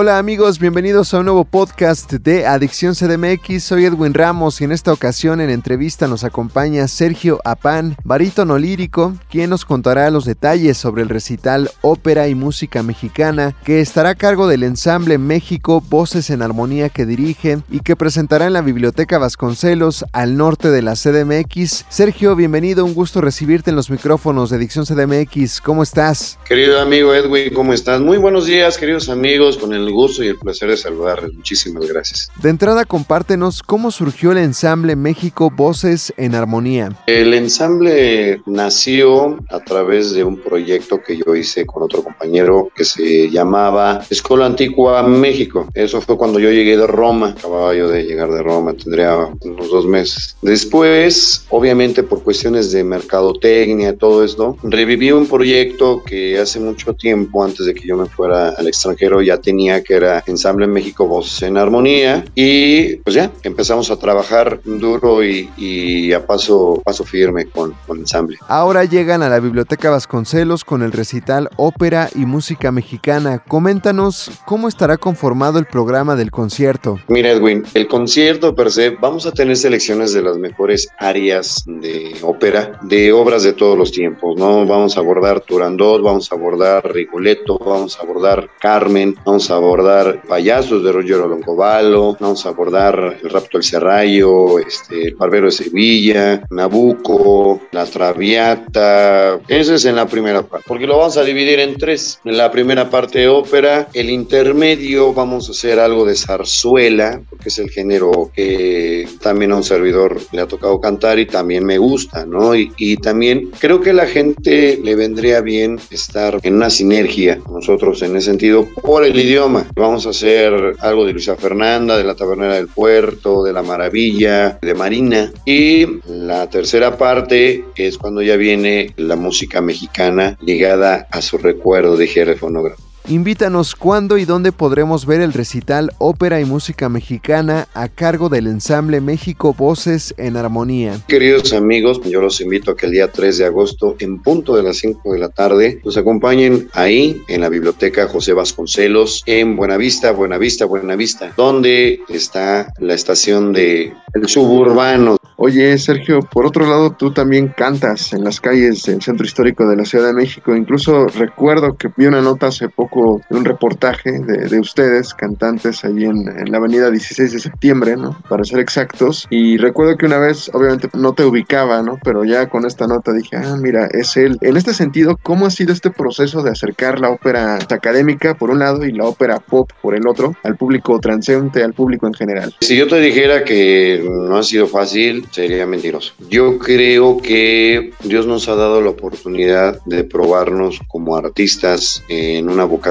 Hola amigos, bienvenidos a un nuevo podcast de Adicción CDMX. Soy Edwin Ramos y en esta ocasión en entrevista nos acompaña Sergio Apán, barítono lírico, quien nos contará los detalles sobre el recital Ópera y Música Mexicana que estará a cargo del ensamble México Voces en Armonía que dirige y que presentará en la Biblioteca Vasconcelos al norte de la CDMX. Sergio, bienvenido, un gusto recibirte en los micrófonos de Adicción CDMX. ¿Cómo estás? Querido amigo Edwin, ¿cómo estás? Muy buenos días, queridos amigos, con el gusto y el placer de saludarles. Muchísimas gracias. De entrada, compártenos cómo surgió el ensamble México Voces en Armonía. El ensamble nació a través de un proyecto que yo hice con otro compañero que se llamaba Escuela Antigua México. Eso fue cuando yo llegué de Roma. Acababa yo de llegar de Roma, tendría unos dos meses. Después, obviamente por cuestiones de mercadotecnia, todo esto, reviví un proyecto que hace mucho tiempo, antes de que yo me fuera al extranjero, ya tenía que era Ensamble México Voces en Armonía y pues ya empezamos a trabajar duro y, a paso, paso firme con, con Ensamble. Ahora llegan a la Biblioteca Vasconcelos con el recital Ópera y Música Mexicana. Coméntanos cómo estará conformado el programa del concierto. Mira Edwin, el concierto per se, vamos a tener selecciones de las mejores áreas de ópera, de obras de todos los tiempos, ¿no? Vamos a abordar Turandot, vamos a abordar Rigoletto, vamos a abordar Carmen, vamos a abordar Payasos de Roger Longoballo, vamos a abordar El rapto del Serrallo, este, El barbero de Sevilla, Nabucco, La Traviata. Eso es en la primera parte, porque lo vamos a dividir en tres. En la primera parte de ópera, el intermedio vamos a hacer algo de zarzuela, porque es el género que también a un servidor le ha tocado cantar y también me gusta, ¿no? Y, y también creo que a la gente le vendría bien estar en una sinergia nosotros en ese sentido por el idioma Vamos a hacer algo de Luisa Fernanda, de la Tabernera del Puerto, de la Maravilla, de Marina. Y la tercera parte es cuando ya viene la música mexicana ligada a su recuerdo de Jerry Fonógrafo. Invítanos cuándo y dónde podremos ver el recital Ópera y Música Mexicana a cargo del ensamble México Voces en Armonía. Queridos amigos, yo los invito a que el día 3 de agosto, en punto de las 5 de la tarde, nos acompañen ahí en la Biblioteca José Vasconcelos, en Buenavista, Buenavista, Buenavista, donde está la estación de el suburbano Oye, Sergio, por otro lado, tú también cantas en las calles del centro histórico de la Ciudad de México. Incluso recuerdo que vi una nota hace poco de un reportaje de, ustedes, cantantes, allí en, la avenida 16 de septiembre, ¿no? Para ser exactos. Y recuerdo que una vez, obviamente, no te ubicaba, ¿no? Pero ya con esta nota dije, ah, mira, es él. En este sentido, ¿cómo ha sido este proceso de acercar la ópera académica por un lado y la ópera pop por el otro al público transeúnte, al público en general? Si yo te dijera que no ha sido fácil, sería mentiroso. Yo creo que Dios nos ha dado la oportunidad de probarnos como artistas en una vocación,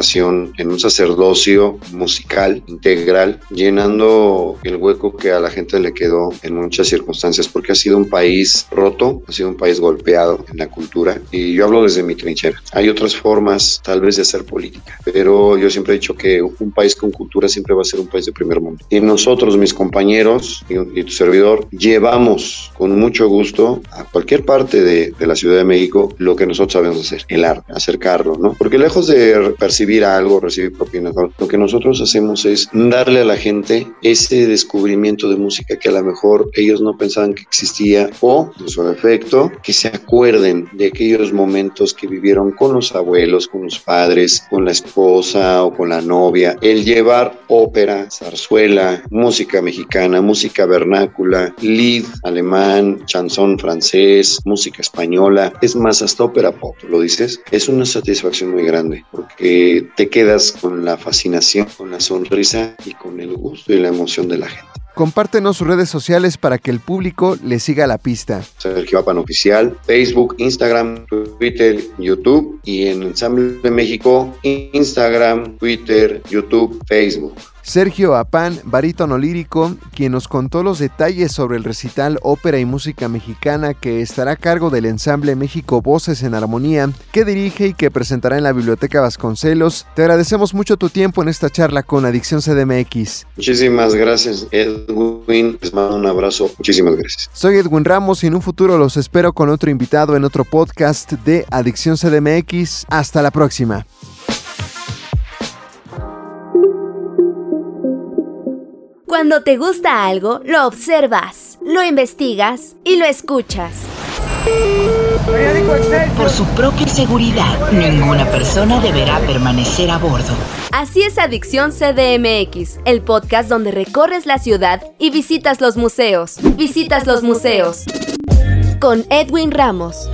en un sacerdocio musical integral, llenando el hueco que a la gente le quedó en muchas circunstancias, porque ha sido un país roto, ha sido un país golpeado en la cultura, y yo hablo desde mi trinchera. Hay otras formas tal vez de hacer política, pero yo siempre he dicho que un país con cultura siempre va a ser un país de primer mundo. Y nosotros, mis compañeros y, y tu servidor, llevamos con mucho gusto a cualquier parte de, la Ciudad de México lo que nosotros sabemos hacer, el arte, acercarlo, ¿no? Porque lejos de percibir algo, recibir propinas, lo que nosotros hacemos es darle a la gente ese descubrimiento de música que a lo mejor ellos no pensaban que existía o, en su efecto, que se acuerden de aquellos momentos que vivieron con los abuelos, con los padres, con la esposa o con la novia. El llevar ópera, zarzuela, música mexicana, música vernácula, lead, alemán, chanson francés, música española, es más, hasta ópera pop, lo dices, es una satisfacción muy grande porque te quedas con la fascinación, con la sonrisa y con el gusto y la emoción de la gente. Compártenos sus redes sociales para que el público le siga la pista. Sergio Apan Oficial, Facebook, Instagram, Twitter, YouTube y en Ensamble de México, Instagram, Twitter, YouTube, Facebook. Sergio Apán, barítono lírico, quien nos contó los detalles sobre el recital Ópera y Música Mexicana que estará a cargo del ensamble México Voces en Armonía, que dirige y que presentará en la Biblioteca Vasconcelos. Te agradecemos mucho tu tiempo en esta charla con Adicción CDMX. Muchísimas gracias, Edwin. Les mando un abrazo. Muchísimas gracias. Soy Edwin Ramos y en un futuro los espero con otro invitado en otro podcast de Adicción CDMX. Hasta la próxima. Cuando te gusta algo, lo observas, lo investigas y lo escuchas. Por su propia seguridad, ninguna persona deberá permanecer a bordo. Así es Adicción CDMX, el podcast donde recorres la ciudad y visitas los museos. Visitas los museos. Con Edwin Ramos.